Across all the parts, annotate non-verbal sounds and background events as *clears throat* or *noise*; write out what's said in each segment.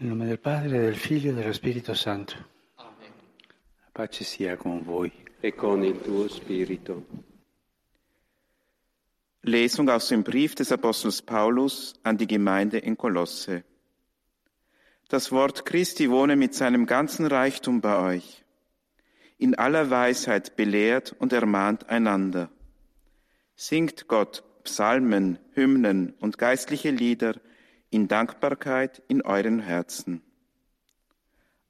Nel nome del Padre, del Figlio e dello Spirito Santo. Amen. La pace sia con voi. E con il tuo Spirito. Lesung aus dem Brief des Apostels Paulus an die Gemeinde in Kolosse. Das Wort Christi wohne mit seinem ganzen Reichtum bei euch. In aller Weisheit belehrt und ermahnt einander. Singt Gott Psalmen, Hymnen und geistliche Lieder in Dankbarkeit in euren Herzen.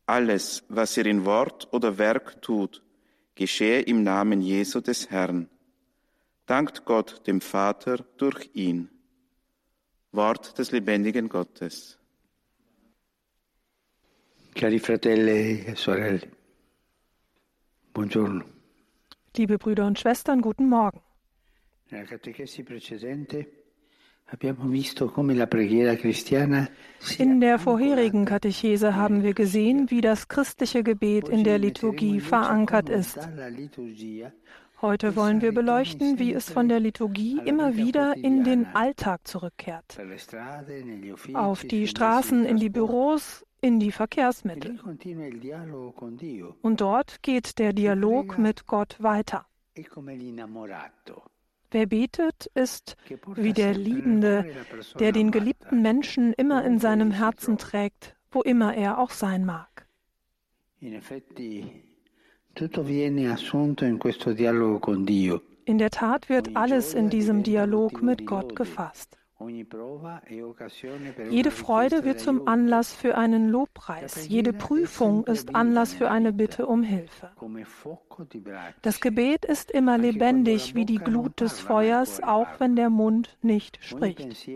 Alles, was ihr in Wort oder Werk tut, geschehe im Namen Jesu des Herrn. Dankt Gott dem Vater durch ihn. Wort des lebendigen Gottes. Cari fratelli e sorelle, buongiorno. Liebe Brüder und Schwestern, guten Morgen. Nella catechesi precedente in der vorherigen Katechese haben wir gesehen, wie das christliche Gebet in der Liturgie verankert ist. Heute wollen wir beleuchten, wie es von der Liturgie immer wieder in den Alltag zurückkehrt. Auf die Straßen, in die Büros, in die Verkehrsmittel. Und dort geht der Dialog mit Gott weiter. Wer betet, ist wie der Liebende, der den geliebten Menschen immer in seinem Herzen trägt, wo immer er auch sein mag. In der Tat wird alles in diesem Dialog mit Gott gefasst. Jede Freude wird zum Anlass für einen Lobpreis. Jede Prüfung ist Anlass für eine Bitte um Hilfe. Das Gebet ist immer lebendig wie die Glut des Feuers, auch wenn der Mund nicht spricht.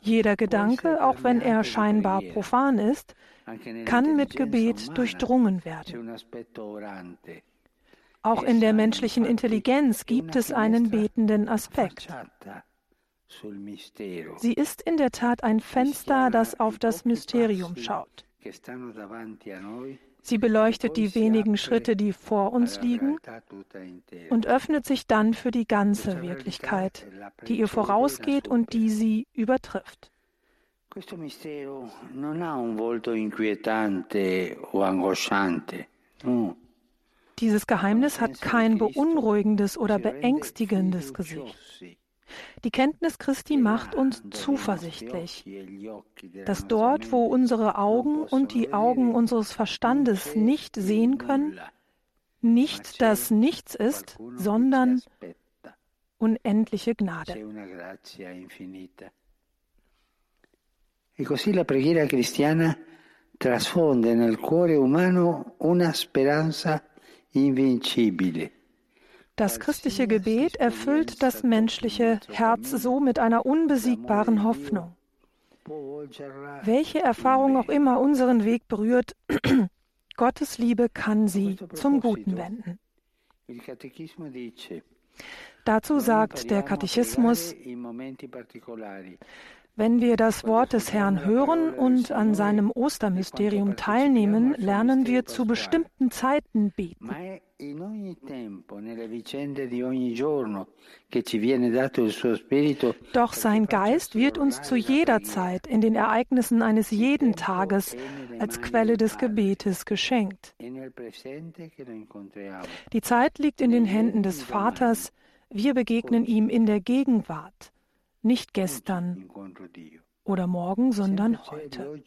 Jeder Gedanke, auch wenn er scheinbar profan ist, kann mit Gebet durchdrungen werden. Auch in der menschlichen Intelligenz gibt es einen betenden Aspekt. Sie ist in der Tat ein Fenster, das auf das Mysterium schaut. Sie beleuchtet die wenigen Schritte, die vor uns liegen, und öffnet sich dann für die ganze Wirklichkeit, die ihr vorausgeht und die sie übertrifft. Dieses Geheimnis hat kein beunruhigendes oder beängstigendes Gesicht. Die Kenntnis Christi macht uns zuversichtlich, dass dort, wo unsere Augen und die Augen unseres Verstandes nicht sehen können, nicht das Nichts ist, sondern unendliche Gnade. E così la preghiera cristiana trasfonde nel cuore umano una speranza das christliche Gebet erfüllt das menschliche Herz so mit einer unbesiegbaren Hoffnung. Welche Erfahrung auch immer unseren Weg berührt, *clears throat* Gottes Liebe kann sie zum Guten wenden. Dazu sagt der Katechismus, wenn wir das Wort des Herrn hören und an seinem Ostermysterium teilnehmen, lernen wir zu bestimmten Zeiten beten. Doch sein Geist wird uns zu jeder Zeit in den Ereignissen eines jeden Tages als Quelle des Gebetes geschenkt. Die Zeit liegt in den Händen des Vaters, wir begegnen ihm in der Gegenwart nicht gestern oder morgen, sondern heute.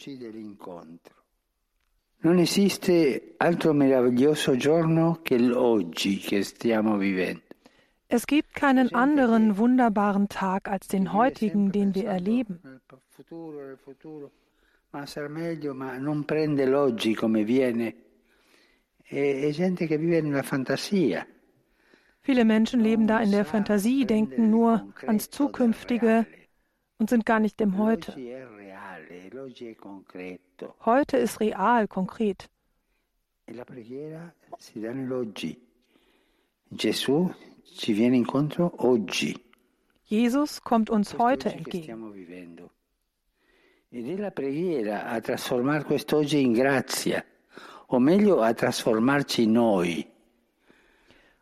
Non esiste altro meraviglioso giorno che l'oggi che stiamo vivendo. Es gibt keinen anderen wunderbaren Tag als den heutigen, den wir erleben. L'oggi come viene. È gente che vive nella fantasia. Viele Menschen leben da in der Fantasie, denken nur ans Zukünftige und sind gar nicht im Heute. Heute ist real, konkret. Jesus kommt uns heute entgegen. Ed è la preghiera a trasformare quest'oggi in grazia, o meglio a trasformarci noi.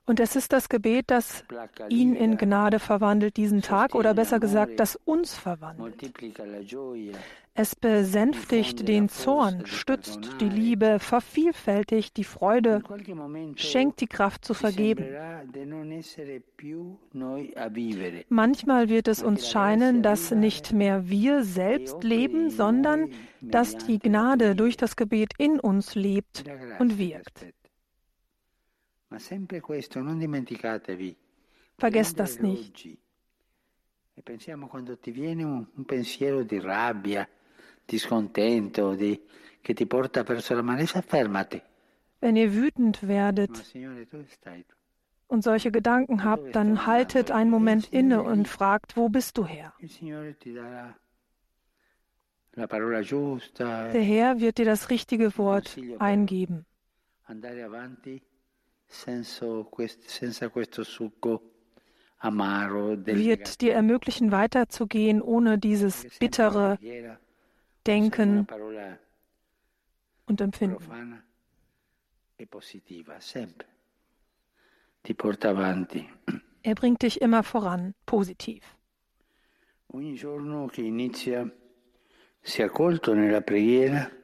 Und es ist das Gebet, das ihn in Gnade verwandelt diesen Tag oder besser gesagt, das uns verwandelt. Es besänftigt den Zorn, stützt die Liebe, vervielfältigt die Freude, schenkt die Kraft zu vergeben. Manchmal wird es uns scheinen, dass nicht mehr wir selbst leben, sondern dass die Gnade durch das Gebet in uns lebt und wirkt. Vergesst das nicht. Wenn ihr wütend werdet und solche Gedanken habt, dann haltet einen Moment inne und fragt, wo bist du Herr? Der Herr wird dir das richtige Wort eingeben wird dir ermöglichen, weiterzugehen ohne dieses bittere Denken und Empfinden. Er bringt dich immer voran, positiv. Ogni giorno che inizia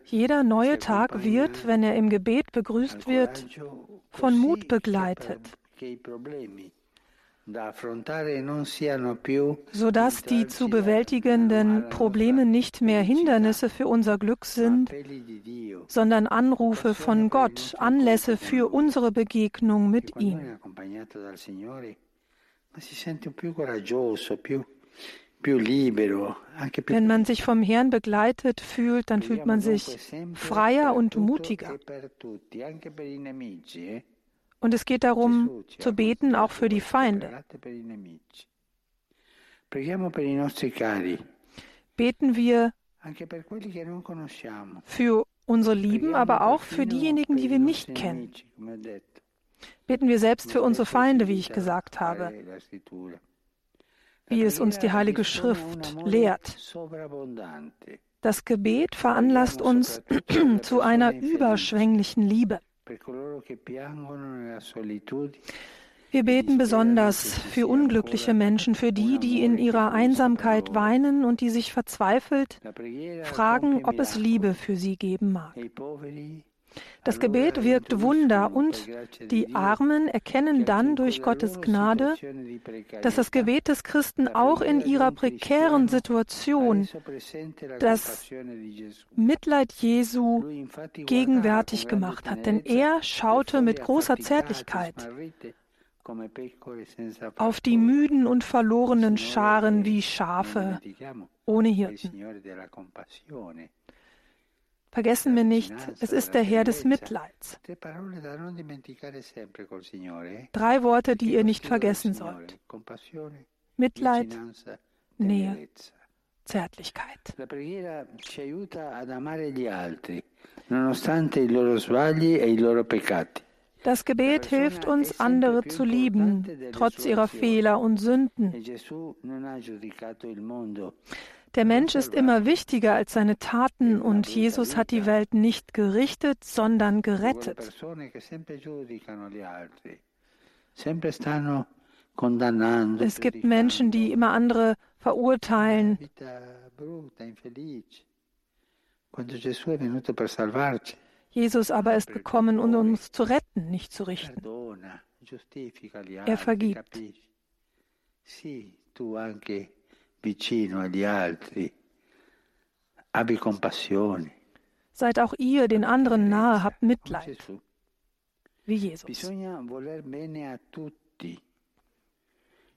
jeder neue Tag wird, wenn er im Gebet begrüßt wird, von Mut begleitet, sodass die zu bewältigenden Probleme nicht mehr Hindernisse für unser Glück sind, sondern Anrufe von Gott, Anlässe für unsere Begegnung mit ihm. Wenn man sich vom Herrn begleitet fühlt, dann fühlt man sich freier und mutiger. Eh? Und es geht darum, zu beten, auch für die Feinde. Beten wir für unsere Lieben, aber auch für diejenigen, die wir nicht kennen. Beten wir selbst für unsere Feinde, wie ich gesagt habe wie es uns die Heilige Schrift lehrt. Das Gebet veranlasst uns *clears throat* zu einer überschwänglichen Liebe. Wir beten besonders für unglückliche Menschen, für die, die in ihrer Einsamkeit weinen und die sich verzweifelt fragen, ob es Liebe für sie geben mag. Das Gebet wirkt Wunder und die Armen erkennen dann durch Gottes Gnade, dass das Gebet des Christen auch in ihrer prekären Situation das Mitleid Jesu gegenwärtig gemacht hat. Denn er schaute mit großer Zärtlichkeit auf die müden und verlorenen Scharen wie Schafe ohne Hirten. Vergessen wir nicht, es ist der Herr des Mitleids. Drei Worte, die ihr nicht vergessen sollt. Mitleid, Nähe, Zärtlichkeit. E das Gebet hilft uns, andere zu lieben, trotz ihrer Fehler und Sünden. Der Mensch ist immer wichtiger als seine Taten und Jesus hat die Welt nicht gerichtet, sondern gerettet. Es gibt Menschen, die immer andere verurteilen. Jesus aber ist gekommen, um uns zu retten, nicht zu richten. Er vergibt vicino agli altri, abbi compassione. Seid auch ihr den anderen nahe, habt Mitleid, wie Jesus. Bisogna voler bene a tutti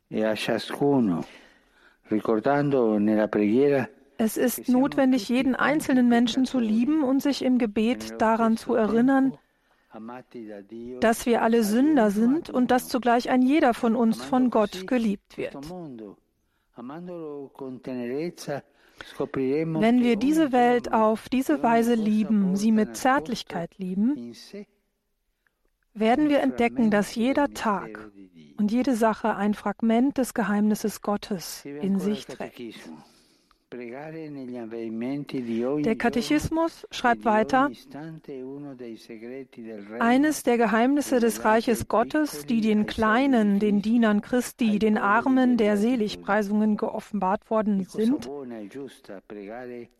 e a ciascuno, ricordando nella preghiera es ist notwendig, jeden einzelnen Menschen zu lieben und sich im Gebet daran zu erinnern, dass wir alle Sünder sind und dass zugleich ein jeder von uns von Gott geliebt wird. Wenn wir diese Welt auf diese Weise lieben, sie mit Zärtlichkeit lieben, werden wir entdecken, dass jeder Tag und jede Sache ein Fragment des Geheimnisses Gottes in sich trägt. Der Katechismus schreibt weiter, eines der Geheimnisse des Reiches Gottes, die den Kleinen, den Dienern Christi, den Armen der Seligpreisungen geoffenbart worden sind,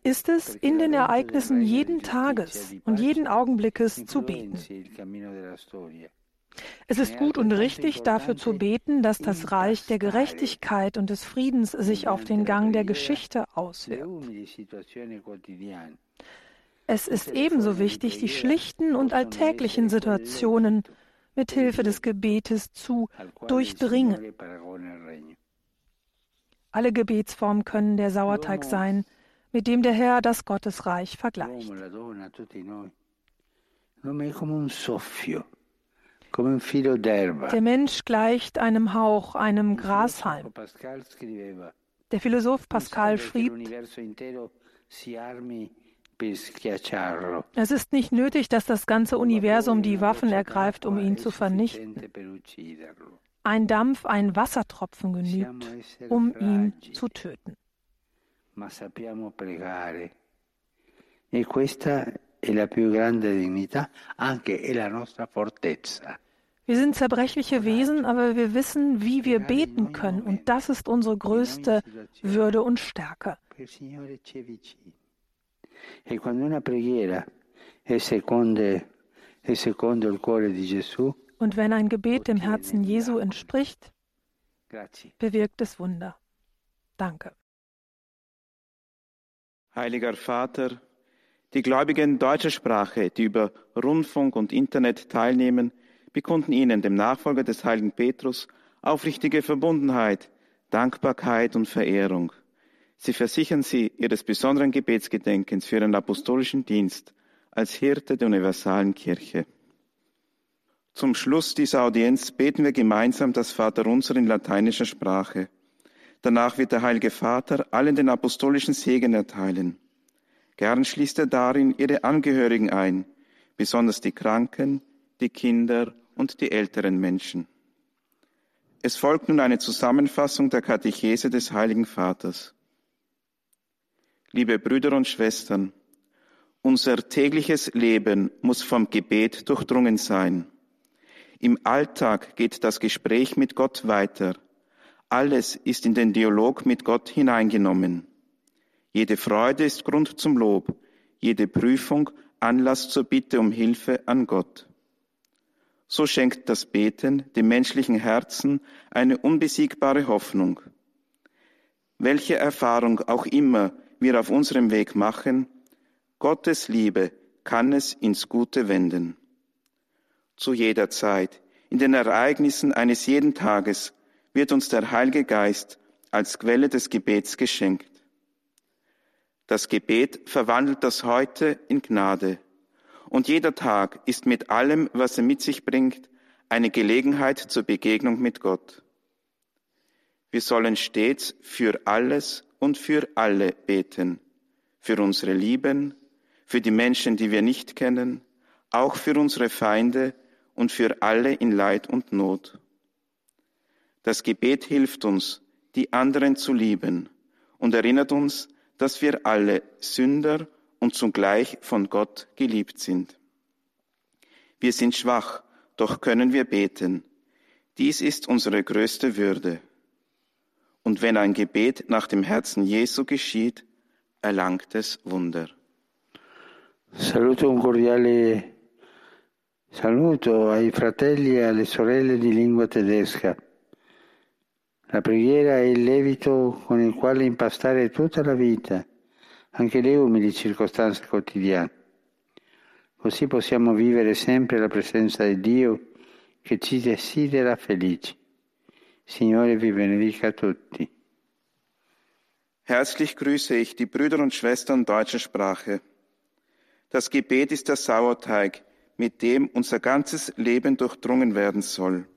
ist es, in den Ereignissen jeden Tages und jeden Augenblickes zu beten. Es ist gut und richtig, dafür zu beten, dass das Reich der Gerechtigkeit und des Friedens sich auf den Gang der Geschichte auswirkt. Es ist ebenso wichtig, die schlichten und alltäglichen Situationen mit Hilfe des Gebetes zu durchdringen. Alle Gebetsformen können der Sauerteig sein, mit dem der Herr das Gottesreich vergleicht. Der Mensch gleicht einem Hauch, einem Grashalm. Der Philosoph Pascal schrieb, es ist nicht nötig, dass das ganze Universum die Waffen ergreift, um ihn zu vernichten. Ein Dampf, ein Wassertropfen genügt, um ihn zu töten. E questa è la più grande dignità, anche è la nostra fortezza. Wir sind zerbrechliche Wesen, aber wir wissen, wie wir beten können. Und das ist unsere größte Würde und Stärke. E quando una preghiera è secondo, è secondo il cuore di Gesù, und wenn ein Gebet dem Herzen Jesu entspricht, bewirkt es Wunder. Danke. Heiliger Vater, die Gläubigen deutscher Sprache, die über Rundfunk und Internet teilnehmen, bekunden Ihnen, dem Nachfolger des heiligen Petrus, aufrichtige Verbundenheit, Dankbarkeit und Verehrung. Sie versichern Sie Ihres besonderen Gebetsgedenkens für Ihren apostolischen Dienst als Hirte der universalen Kirche. Zum Schluss dieser Audienz beten wir gemeinsam das Vaterunser in lateinischer Sprache. Danach wird der Heilige Vater allen den apostolischen Segen erteilen. Gern schließt er darin ihre Angehörigen ein, besonders die Kranken, die Kinder und die älteren Menschen. Es folgt nun eine Zusammenfassung der Katechese des Heiligen Vaters. Liebe Brüder und Schwestern, unser tägliches Leben muss vom Gebet durchdrungen sein. Im Alltag geht das Gespräch mit Gott weiter. Alles ist in den Dialog mit Gott hineingenommen. Jede Freude ist Grund zum Lob, jede Prüfung Anlass zur Bitte um Hilfe an Gott. So schenkt das Beten dem menschlichen Herzen eine unbesiegbare Hoffnung. Welche Erfahrung auch immer wir auf unserem Weg machen, Gottes Liebe kann es ins Gute wenden. Zu jeder Zeit, in den Ereignissen eines jeden Tages, wird uns der Heilige Geist als Quelle des Gebets geschenkt. Das Gebet verwandelt das Heute in Gnade. Und jeder Tag ist mit allem, was er mit sich bringt, eine Gelegenheit zur Begegnung mit Gott. Wir sollen stets für alles und für alle beten. Für unsere Lieben, für die Menschen, die wir nicht kennen, auch für unsere Feinde und für alle in Leid und Not. Das Gebet hilft uns, die anderen zu lieben und erinnert uns, dass wir alle Sünder und zugleich von Gott geliebt sind. Wir sind schwach, doch können wir beten. Dies ist unsere größte Würde. Und wenn ein Gebet nach dem Herzen Jesu geschieht, erlangt es Wunder. Saluto un cordiale saluto ai fratelli e alle sorelle di lingua tedesca. La preghiera è il levito con il quale impastare tutta la vita, anche le umili circostanze quotidiane. Così possiamo vivere sempre la presenza di Dio che ci desidera felici. Signore vi benedica tutti. Herzlich grüße ich die Brüder und Schwestern deutscher Sprache. Das Gebet ist der Sauerteig, mit dem unser ganzes Leben durchdrungen werden soll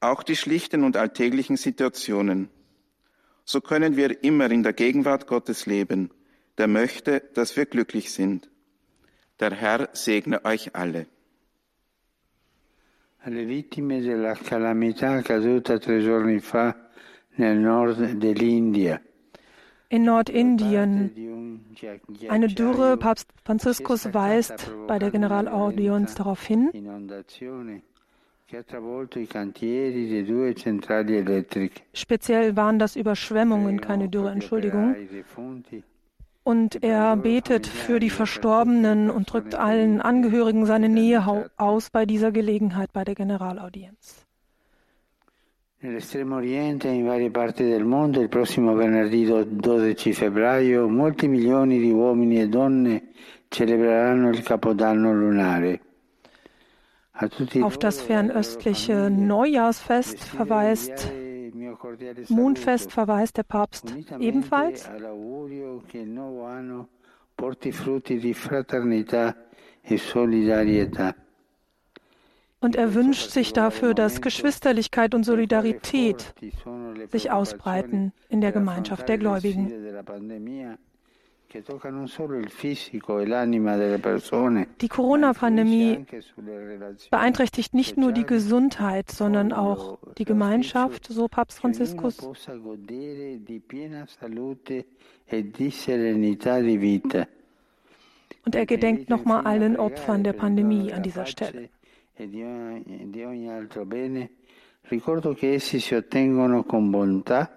auch die schlichten und alltäglichen Situationen. So können wir immer in der Gegenwart Gottes leben, der möchte, dass wir glücklich sind. Der Herr segne euch alle. Alle vittime della calamità accaduta tre giorni fa nel nord dell'India. in Nordindien eine Dürre. Papst Franziskus weist bei der Generalaudienz darauf hin. Speziell waren das Überschwemmungen, keine Dürre, Entschuldigung. Und er betet für die Verstorbenen und drückt allen Angehörigen seine Nähe aus bei dieser Gelegenheit bei der Generalaudienz. Nell'estremo oriente e in varie parti del mondo il prossimo venerdì 12 febbraio molti milioni di uomini e donne celebreranno il Capodanno lunare. Auf das fernöstliche Neujahrsfest verweist, Mondfest verweist der Papst ebenfalls. E. Und er wünscht sich dafür, dass Geschwisterlichkeit und Solidarität sich ausbreiten in der Gemeinschaft der Gläubigen. Die Corona-Pandemie beeinträchtigt nicht nur die Gesundheit, sondern auch die Gemeinschaft, so Papst Franziskus. Und er gedenkt nochmal allen Opfern der Pandemie an dieser Stelle. e ricordo che essi si ottengono con bontà,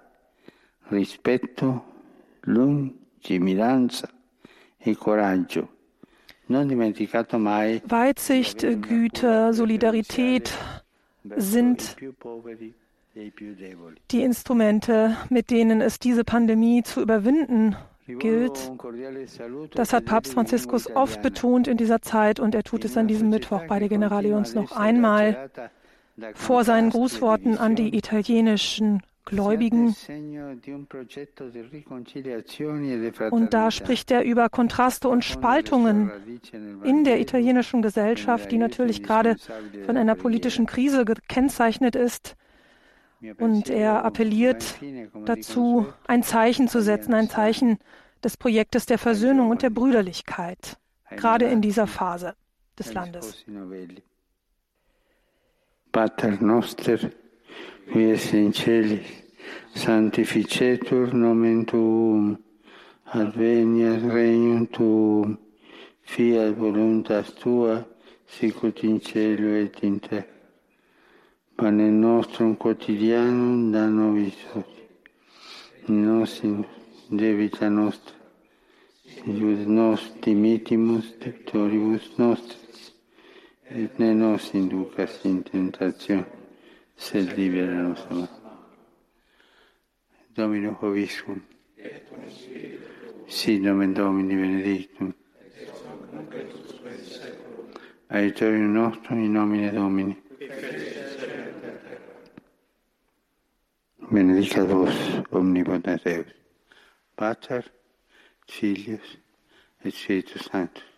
rispetto, lungimiranza e Weitsicht, Güte, Solidarität sind die Instrumente, mit denen es diese Pandemie zu überwinden gilt. Das hat Papst Franziskus oft betont in dieser Zeit und er tut es an diesem Mittwoch bei der Generalions noch einmal vor seinen Grußworten an die italienischen Gläubigen. Und da spricht er über Kontraste und Spaltungen in der italienischen Gesellschaft, die natürlich gerade von einer politischen Krise gekennzeichnet ist. Und er appelliert dazu, ein Zeichen zu setzen, ein Zeichen des Projektes der Versöhnung und der Brüderlichkeit, gerade in dieser Phase des Landes. Pater noster, qui es in celis, sanctificetur nomen tuum, adveniat regnum tuum, fiat voluntas tua, sicut in cielo et in terra. Pane nostrum quotidianum da nobis hodie. Nos in debita nostra, ius nos dimitimus debtoribus nostris, et ne nos inducas in tentazione, sed libera nos a Domino Hoviscum, sit nomen Domini benedictum, aiutorium nostrum in nomine Domini, benedicat vos omnipotens Deus, Pater, Filius et Spiritus Sanctus.